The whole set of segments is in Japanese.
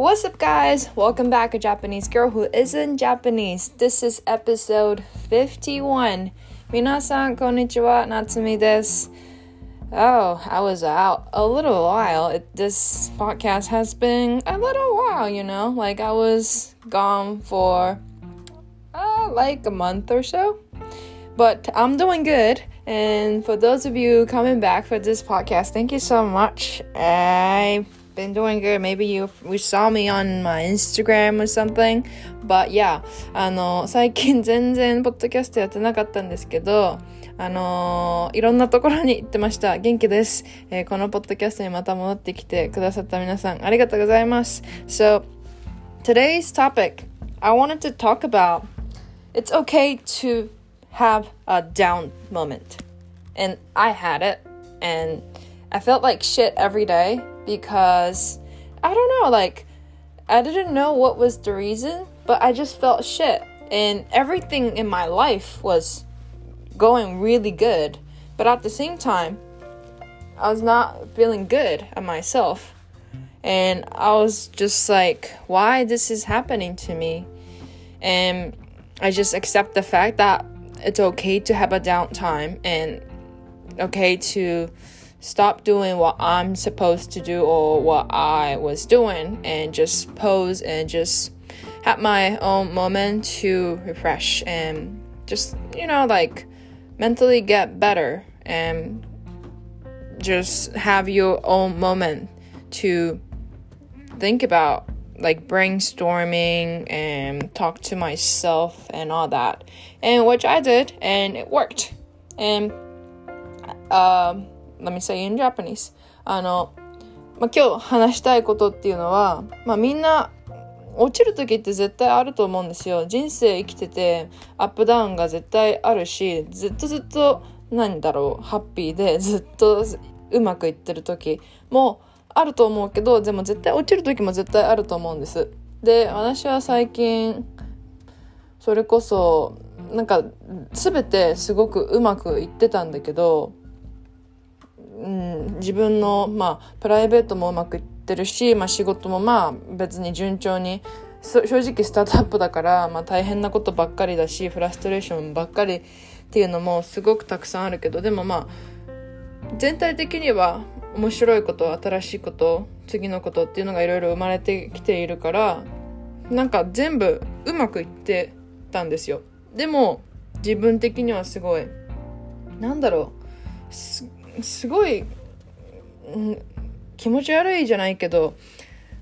What's up, guys? Welcome back, a Japanese girl who isn't Japanese. This is episode 51. Minasan konnichiwa, Natsumi this. Oh, I was out a little while. It, this podcast has been a little while, you know? Like, I was gone for uh, like a month or so. But I'm doing good. And for those of you coming back for this podcast, thank you so much. I been doing good. Maybe you we saw me on my Instagram or something. But yeah, あの、最近全然ポッドキャストやってなかったんですけど、あのー、いろんなところに行ってました。元気です、えー、このポッドキャストにまた戻ってきてくださった皆さん、ありがとうございます。So, today's topic, I wanted to talk about it's okay to have a down moment. And I had it. And I felt like shit every day because I don't know, like, I didn't know what was the reason, but I just felt shit. And everything in my life was going really good. But at the same time, I was not feeling good at myself. And I was just like, why this is happening to me? And I just accept the fact that it's okay to have a downtime and okay to stop doing what I'm supposed to do or what I was doing and just pose and just have my own moment to refresh and just, you know, like mentally get better and just have your own moment to think about like brainstorming and talk to myself and all that. And which i did and it worked. And um, let me say in japanese. あの、まあ、今日話したいことっていうのは、まあ、みんな落ちる時って絶対あると思うんですよ。人生生きててアップダウンが絶対あるしずっとずっと何だろうハッピーでずっとうまくいってる時もあると思うけどでも絶対落ちる時も絶対あると思うんです。で私は最近それこそなんか全てすごくうまくいってたんだけど、うん、自分のまあプライベートもうまくいってるし、まあ、仕事もまあ別に順調に正直スタートアップだから、まあ、大変なことばっかりだしフラストレーションばっかりっていうのもすごくたくさんあるけどでもまあ全体的には面白いこと新しいこと次のことっていうのがいろいろ生まれてきているからなんか全部うまくいってたんですよ。でも自分的にはすごいなんだろうすごい、うん、気持ち悪いじゃないけど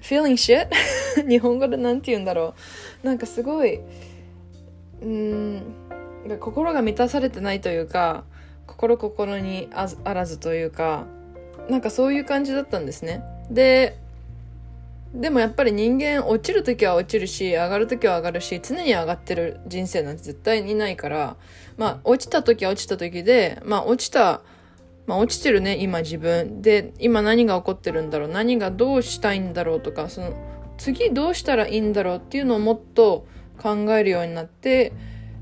feeling shit? 日本語で何て言うんだろう。なんかすごいうん心が満たされてないというか心心にあらずというかなんかそういう感じだったんですね。ででもやっぱり人間落ちる時は落ちるし上がる時は上がるし常に上がってる人生なんて絶対にないからまあ落ちた時は落ちた時でまあ落ちたまあ落ちてるね今自分。で今何が起こってるんだろう。何がどうしたいんだろうとかその次どうしたらいいんだろうっていうのをもっと考えるようになって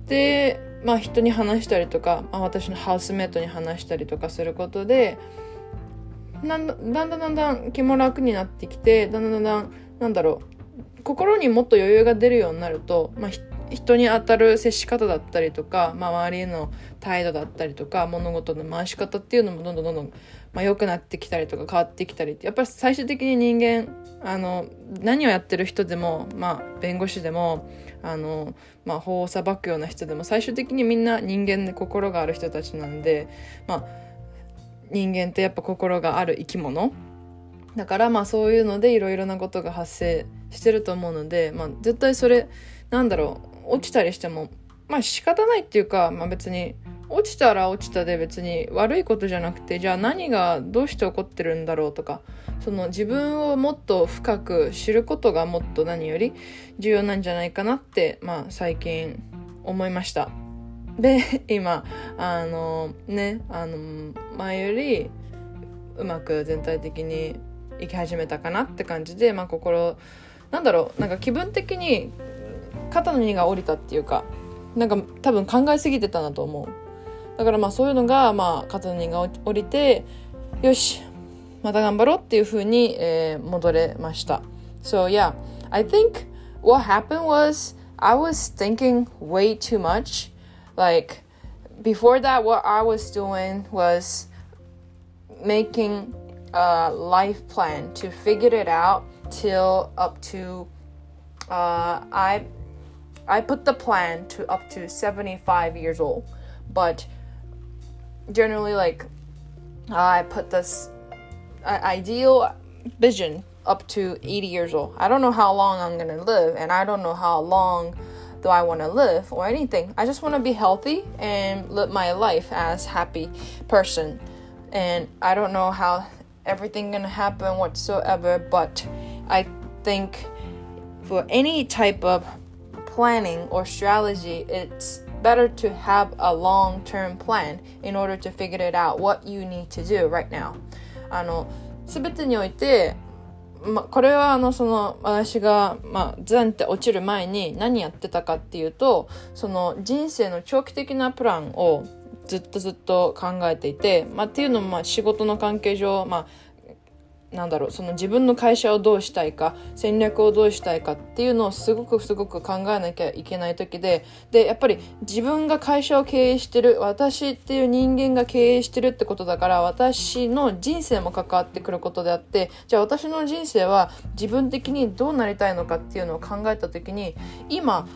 でまあ人に話したりとか、まあ、私のハウスメイトに話したりとかすることでだんだんだんだんだん気も楽になってきてだんだんだんだんなんだろう。心にもっと余裕が出るようになると、まあ、人に当たる接し方だったりとか、まあ、周りへの態度だったりとか物事の回し方っていうのもどんどんどんどん、まあ、良くなってきたりとか変わってきたりってやっぱり最終的に人間あの何をやってる人でも、まあ、弁護士でもあの、まあ、法を裁くような人でも最終的にみんな人間で心がある人たちなんでまあ人間ってやっぱ心がある生き物。だからまあそういうのでいろいろなことが発生してると思うので、まあ、絶対それなんだろう落ちたりしてもまあ仕方ないっていうか、まあ、別に落ちたら落ちたで別に悪いことじゃなくてじゃあ何がどうして起こってるんだろうとかその自分をもっと深く知ることがもっと何より重要なんじゃないかなって、まあ、最近思いました。で今あのねあの前よりうまく全体的に生き始めたかなって感じで、まあ、心なんだろうなんか気分的に肩の荷が下りたっていうかなんか多分考えすぎてたなと思うだからまあそういうのが、まあ、肩の荷が下りてよしまた頑張ろうっていう風に、えー、戻れました So yeah, I think what happened was I was thinking way too much. Like before that, what I was doing was making a life plan to figure it out till up to uh, I I put the plan to up to 75 years old, but generally like I put this ideal vision up to 80 years old. I don't know how long I'm to live and I don't know how long do I want to live or anything. I just want to be healthy and live my life as happy person. And I don't know how everything to happen whatsoever, but I think for any type of planning or strategy, it's better to have a long term plan in order to figure it out what you need to do right now. あの、すべてにおいて、ま、これはあのその私が、まあ、ザンって落ちる前に何やってたかっていうとその人生の長期的なプランをずっとずっと考えていて、まあ、っていうのもまあ仕事の関係上、まあ、なんだろうその自分の会社をどうしたいか戦略をどうしたいかっていうのをすごくすごく考えなきゃいけない時ででやっぱり自分が会社を経営してる私っていう人間が経営してるってことだから私の人生も関わってくることであってじゃあ私の人生は自分的にどうなりたいのかっていうのを考えた時に今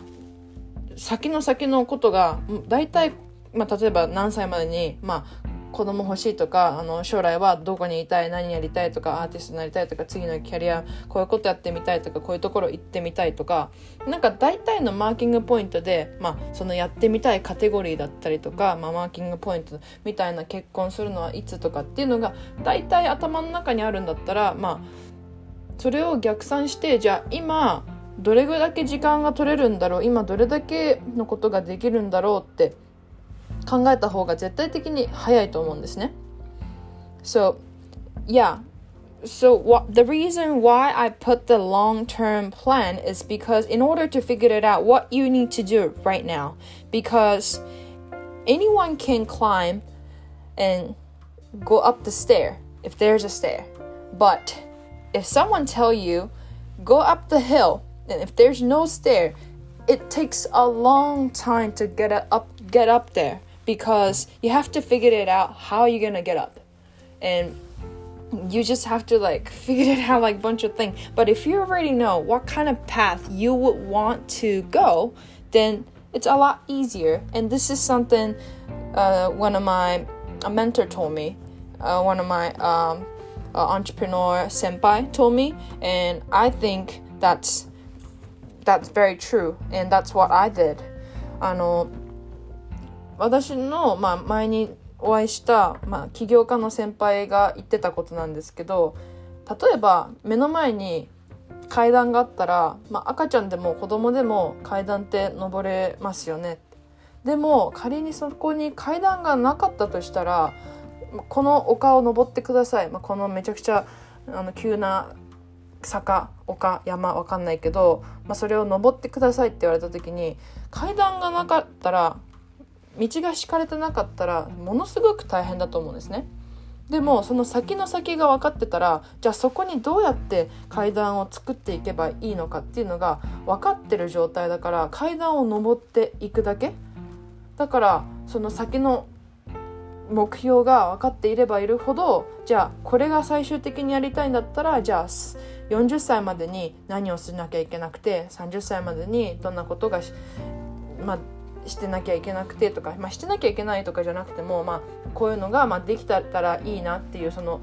先の先のことが大体まあ、例えば何歳までに、まあ、子供欲しいとかあの将来はどこにいたい何やりたいとかアーティストになりたいとか次のキャリアこういうことやってみたいとかこういうところ行ってみたいとかなんか大体のマーキングポイントで、まあ、そのやってみたいカテゴリーだったりとか、まあ、マーキングポイントみたいな結婚するのはいつとかっていうのが大体頭の中にあるんだったらまあそれを逆算してじゃあ今どれぐらいだけ時間が取れるんだろう今どれだけのことができるんだろうって考えた方が絶対的に早いと思うんですね。So, yeah. So what the reason why I put the long-term plan is because in order to figure it out what you need to do right now because anyone can climb and go up the stair if there's a stair. But if someone tell you go up the hill and if there's no stair, it takes a long time to get up get up there because you have to figure it out how you're gonna get up. And you just have to like figure it out like a bunch of things but if you already know what kind of path you would want to go then it's a lot easier. And this is something uh, one of my a mentor told me uh, one of my um, uh, entrepreneur senpai told me. And i think that's that's very true. And that's what i did. あの私の、まあ、前にお会いした、まあ、起業家の先輩が言ってたことなんですけど例えば目の前に階段があったら、まあ、赤ちゃんでも子供でも階段って登れますよね。でも仮にそこに階段がなかったとしたらこの丘を登ってください、まあ、このめちゃくちゃあの急な坂丘山わかんないけど、まあ、それを登ってくださいって言われた時に階段がなかったら道が敷かれてなかったらものすごく大変だと思うんですね。でもその先の先が分かってたらじゃあそこにどうやって階段を作っていけばいいのかっていうのが分かってる状態だから階段を登っていくだけだからその先の目標が分かっていればいるほどじゃあこれが最終的にやりたいんだったらじゃあ40歳までに何をしなきゃいけなくて30歳までにどんなことがまあしてなきゃいけなくてとか、まあ、してなきゃいけないとかじゃなくても、まあ、こういうのが、まあ、できたらいいなっていうその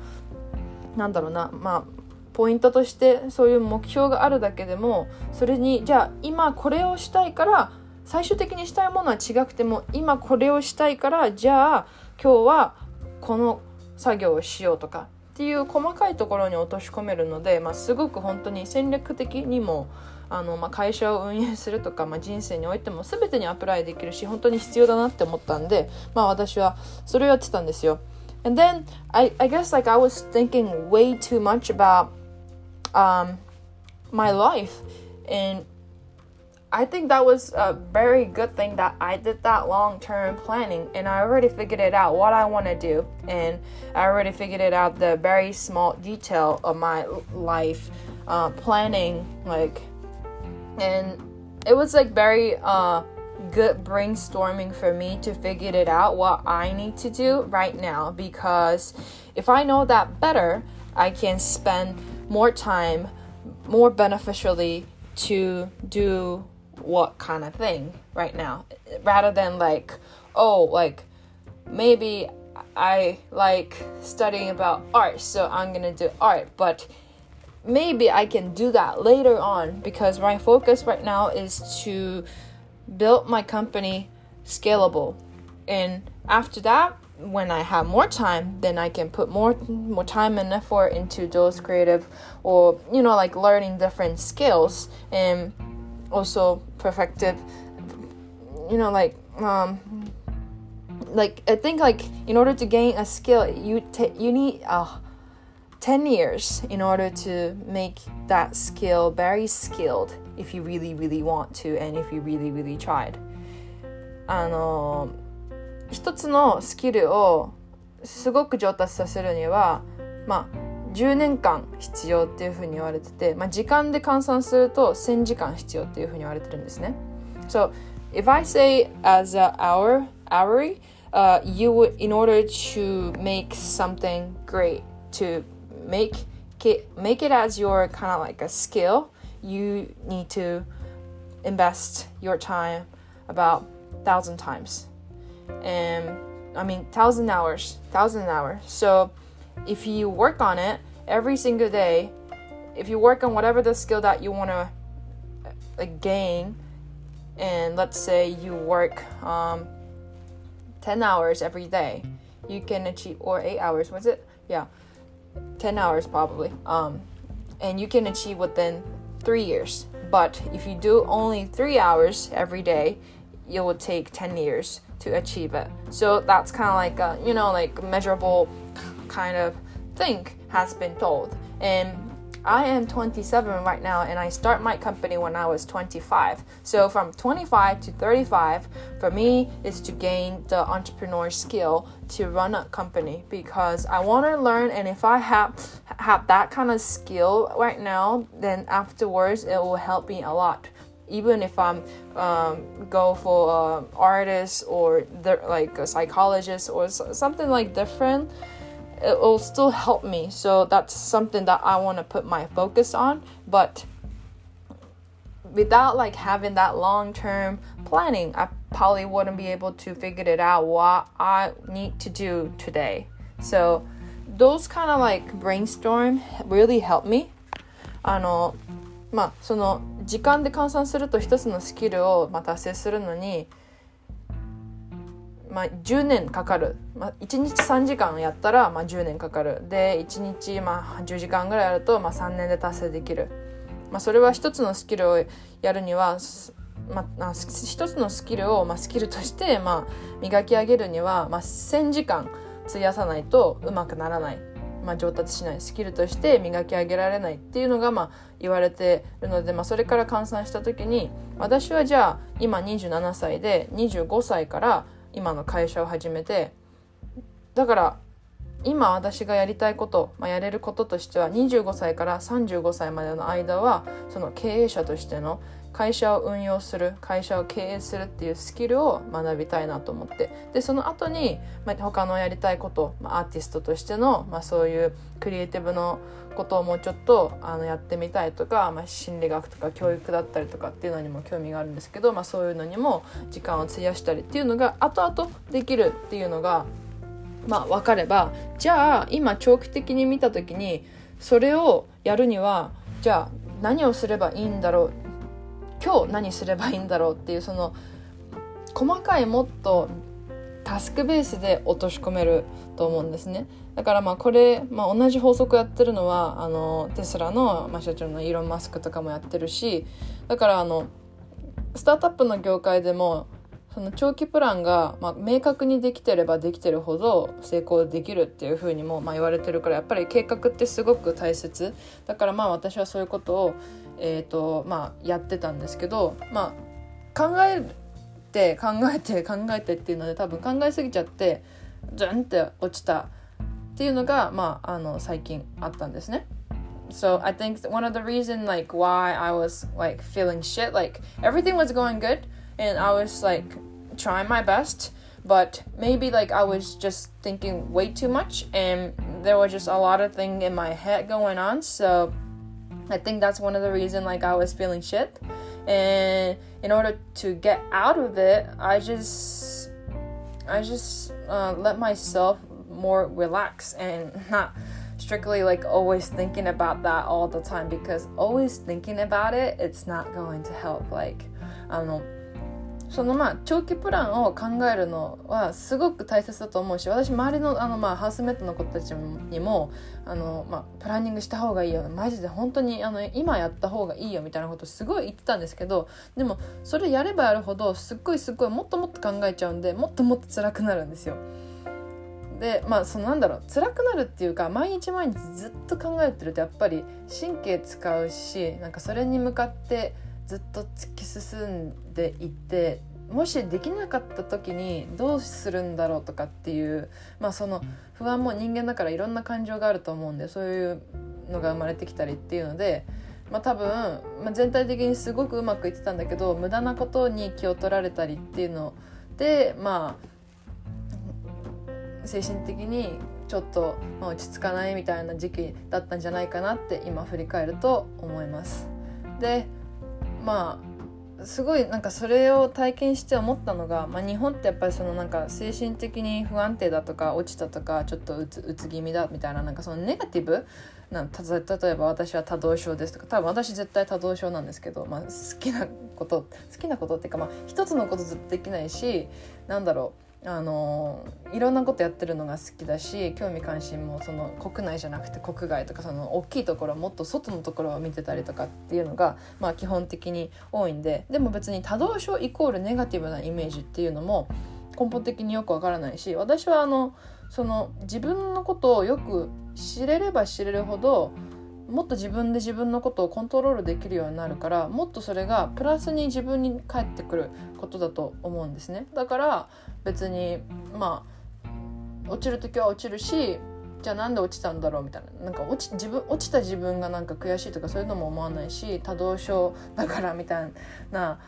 なんだろうなまあポイントとしてそういう目標があるだけでもそれにじゃあ今これをしたいから最終的にしたいものは違くても今これをしたいからじゃあ今日はこの作業をしようとかっていう細かいところに落とし込めるので、まあ、すごく本当に戦略的にもあの、まあ、会社を運営するとか、まあ、人生においても全てにアプライできるし本当に必要だなって思ったんで、まあ、私はそれをやってたんですよ。And then I, I guess like I was thinking way too much about um, my life and I think that was a very good thing that I did that long term planning and I already figured it out what I want to do and I already figured it out the very small detail of my life uh, planning like and it was like very uh, good brainstorming for me to figure it out what I need to do right now because if I know that better I can spend more time more beneficially to do what kind of thing right now. Rather than like oh like maybe I like studying about art so I'm gonna do art but maybe I can do that later on because my focus right now is to build my company scalable. And after that when I have more time, then I can put more more time and effort into those creative or you know like learning different skills and also perfected you know like um like I think like in order to gain a skill you take you need uh 10 years in order to make that skill very skilled if you really really want to and if you really really tried あの一つのスキルをすごく上達させるにはまあ10年間必要っていうふうに言われてて、まあ、時間で換算すると1000時間必要っていうふうに言われてるんですね。So, if I say as an hour, hourly, uh, you would, in order to make something great, to make it, make it as your kind of like a skill, you need to invest your time about thousand times. And I mean, thousand hours, thousand hours. So, if you work on it every single day, if you work on whatever the skill that you want to uh, gain, and let's say you work um, 10 hours every day, you can achieve, or 8 hours, was it? Yeah, 10 hours probably. Um, and you can achieve within three years. But if you do only three hours every day, it will take 10 years to achieve it. So that's kind of like a, you know, like measurable kind of thing has been told. And I am 27 right now and I start my company when I was 25. So from 25 to 35 for me is to gain the entrepreneur skill to run a company because I want to learn and if I have have that kind of skill right now then afterwards it will help me a lot even if I'm um, go for an artist or like a psychologist or something like different it will still help me. So that's something that I want to put my focus on. But without like having that long term planning, I probably wouldn't be able to figure it out what I need to do today. So those kind of like brainstorm really help me. あのまあその時間で換算すると一つのスキルをまあ達成するのに まあ、10年かかる、まあ、1日3時間やったら、まあ、10年かかる。で1日、まあ、10時間ぐらいやると、まあ、3年で達成できる、まあ、それは一つのスキルをやるには、まあ、一つのスキルを、まあ、スキルとして、まあ、磨き上げるには、まあ、1,000時間費やさないとうまくならない、まあ、上達しない。スキルとして磨き上げられないっていうのが、まあ、言われてるので、まあ、それから換算した時に私はじゃあ今27歳で25歳から今の会社を始めてだから今私がやりたいこと、まあ、やれることとしては25歳から35歳までの間はその経営者としての会社を運用する会社を経営するっていうスキルを学びたいなと思って。でその後に、まあ、他のやりたいこと、まあ、アーティストとしての、まあ、そういうクリエイティブのことをもうちょっとあのやってみたいとか、まあ、心理学とか教育だったりとかっていうのにも興味があるんですけど、まあ、そういうのにも時間を費やしたりっていうのが後々できるっていうのが、まあ、分かればじゃあ今長期的に見た時にそれをやるにはじゃあ何をすればいいんだろう今日何すればいいんだろうっていうその細かいもっとタスクベースで落とし込めると思うんですね。だからまあこれ、まあ、同じ法則やってるのはあのテスラの、まあ、社長のイーロン・マスクとかもやってるしだからあのスタートアップの業界でもその長期プランが、まあ、明確にできてればできてるほど成功できるっていうふうにも、まあ、言われてるからやっぱり計画ってすごく大切だからまあ私はそういうことを、えーとまあ、やってたんですけど、まあ、考えて考えて考えてっていうので多分考えすぎちゃってズンって落ちたっていうのがまああの最近あったんですね。So I think one of the reason like why I was like feeling shit like everything was going good and I was like trying my best but maybe like I was just thinking way too much and there was just a lot of thing in my head going on so I think that's one of the reason like I was feeling shit and in order to get out of it I just I just uh, let myself more relax and not strictly like always thinking about that all the time because always thinking about it it's not going to help like あのそのまあ長期プランを考えるのはすごく大切だと思うし私周りのあのまあハウスメイトの子たちにもあの、まあ、プランニングした方がいいよマジで本当にあの今やった方がいいよみたいなことすごい言ってたんですけどでもそれやればやるほどすっごいすっごいもっともっと考えちゃうんでもっともっと辛くなるんですよ。でまあそのなんだろう辛くなるっていうか毎日毎日ずっと考えてるとやっぱり神経使うしなんかそれに向かってずっと突き進んでいってもしできなかった時にどうするんだろうとかっていうまあその不安も人間だからいろんな感情があると思うんでそういうのが生まれてきたりっていうので。まあ、多分、まあ、全体的にすごくうまくいってたんだけど無駄なことに気を取られたりっていうのでまあ精神的にちょっと、まあ、落ち着かないみたいな時期だったんじゃないかなって今振り返ると思います。でまあすごいなんかそれを体験して思ったのが、まあ、日本ってやっぱりそのなんか精神的に不安定だとか落ちたとかちょっとうつうつ気味だみたいななんかそのネガティブな例えば私は多動症ですとか多分私絶対多動症なんですけど、まあ、好きなこと好きなことっていうか、まあ、一つのことずっとできないしなんだろうあのいろんなことやってるのが好きだし興味関心もその国内じゃなくて国外とかその大きいところもっと外のところを見てたりとかっていうのが、まあ、基本的に多いんででも別に多動症イコールネガティブなイメージっていうのも根本的によくわからないし私はあのその自分のことをよく知れれば知れるほどもっと自分で自分のことをコントロールできるようになるからもっとそれがプラスに自分に返ってくることだと思うんですね。だから別にまあ落ちる時は落ちるしじゃあなんで落ちたんだろうみたいな。なんか落ち自分落ちた自分がなんか悔しいとかそういうのも思わないし多動症だからみたいな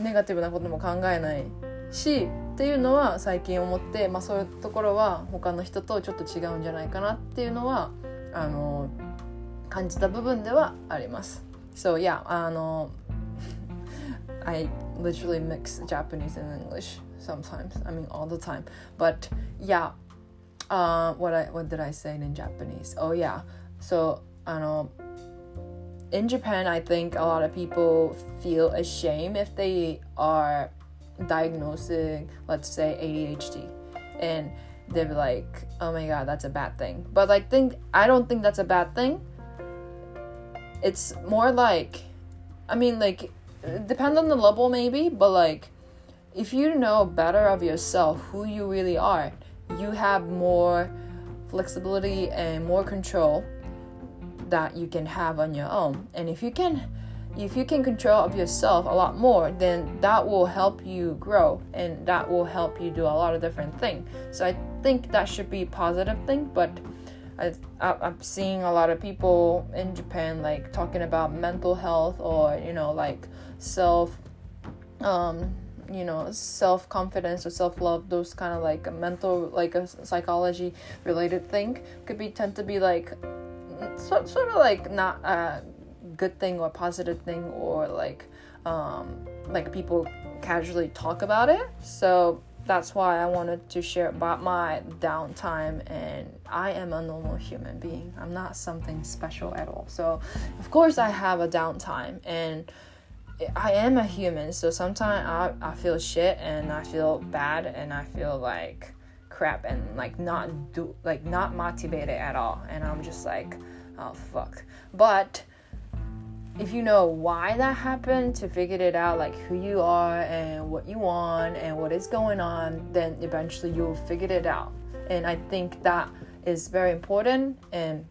ネガティブなことも考えないしっていうのは最近思って、まあ、そういうところは他の人とちょっと違うんじゃないかなっていうのはあの感じた部分ではあります。So yeah, あの I literally mix Japanese and English sometimes. I mean all the time. But yeah, uh, what I what did I say in Japanese? Oh yeah, so あの in Japan, I think a lot of people feel ashamed if they are diagnosing, let's say, ADHD, and they're like, "Oh my god, that's a bad thing." But I think I don't think that's a bad thing it's more like i mean like depend on the level maybe but like if you know better of yourself who you really are you have more flexibility and more control that you can have on your own. And if you can if you can control of yourself a lot more then that will help you grow and that will help you do a lot of different things so i think that should be a positive thing but I, I'm seeing a lot of people in Japan like talking about mental health or you know like self um you know self confidence or self love those kind of like a mental like a psychology related thing could be tend to be like so, sort of like not a good thing or positive thing or like um like people casually talk about it. So that's why I wanted to share about my downtime and I am a normal human being. I'm not something special at all. So, of course, I have a downtime and I am a human. So sometimes I, I feel shit and I feel bad and I feel like crap and like not do like not motivated at all. And I'm just like, oh fuck. But if you know why that happened to figure it out like who you are and what you want and what is going on then eventually you'll figure it out and i think that is very important and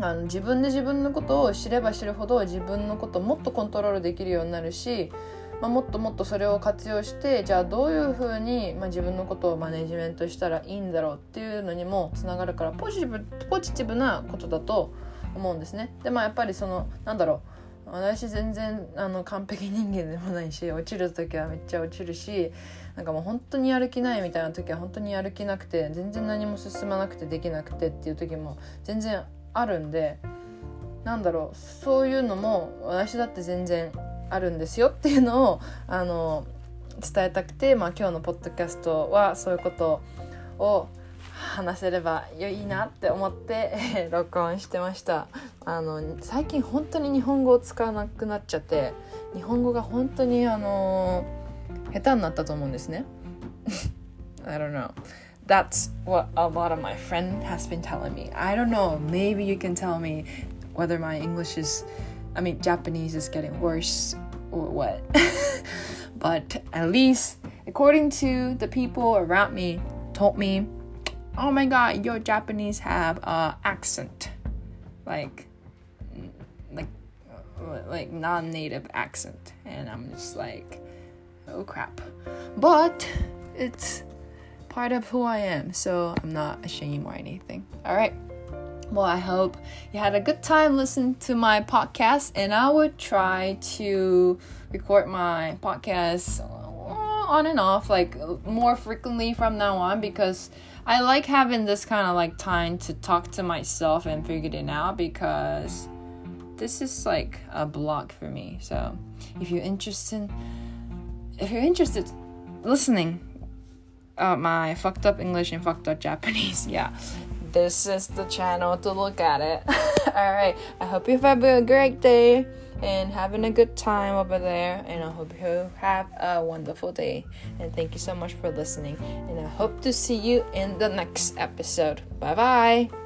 あの自分で自分のことを知れば知るほど自分のことをもっとコントロールできるようになるしまあ、もっともっとそれを活用してじゃあどういうふうに、まあ、自分のことをマネジメントしたらいいんだろうっていうのにもつながるからポジティブポジティブなことだと思うんですね。でまあやっぱりそのなんだろう私全然あの完璧人間でもないし落ちる時はめっちゃ落ちるしなんかもう本当にやる気ないみたいな時は本当にやる気なくて全然何も進まなくてできなくてっていう時も全然あるんでなんだろうそういうのも私だって全然あるんですよっていうのをあの伝えたくて、まあ、今日のポッドキャストはそういうことを話せればいいなって思って、録音してましたあの最近本当に日本語を使わなくなっちゃって日本語が本当にあの下手になったと思うんですね I don't know that's what a lot of my friend has been telling me I don't know maybe you can tell me whether my English is I mean Japanese is getting worse or what but at least according to the people around me told me oh my god your japanese have a accent. Like like like non-native accent. And i'm just like oh crap. But it's part of who i am so i'm not ashamed or anything. All right. Well i hope you had a good time listening to my podcast and i would try to record my podcast on and off like more frequently from now on because I like having this kind of like time to talk to myself and figure it out because this is like a block for me. So if you're interested, if you're interested listening, uh, my fucked up English and fucked up Japanese, yeah, this is the channel to look at it. All right, I hope you have a great day and having a good time over there. And I hope you have a wonderful day. And thank you so much for listening. And I hope to see you in the next episode. Bye bye.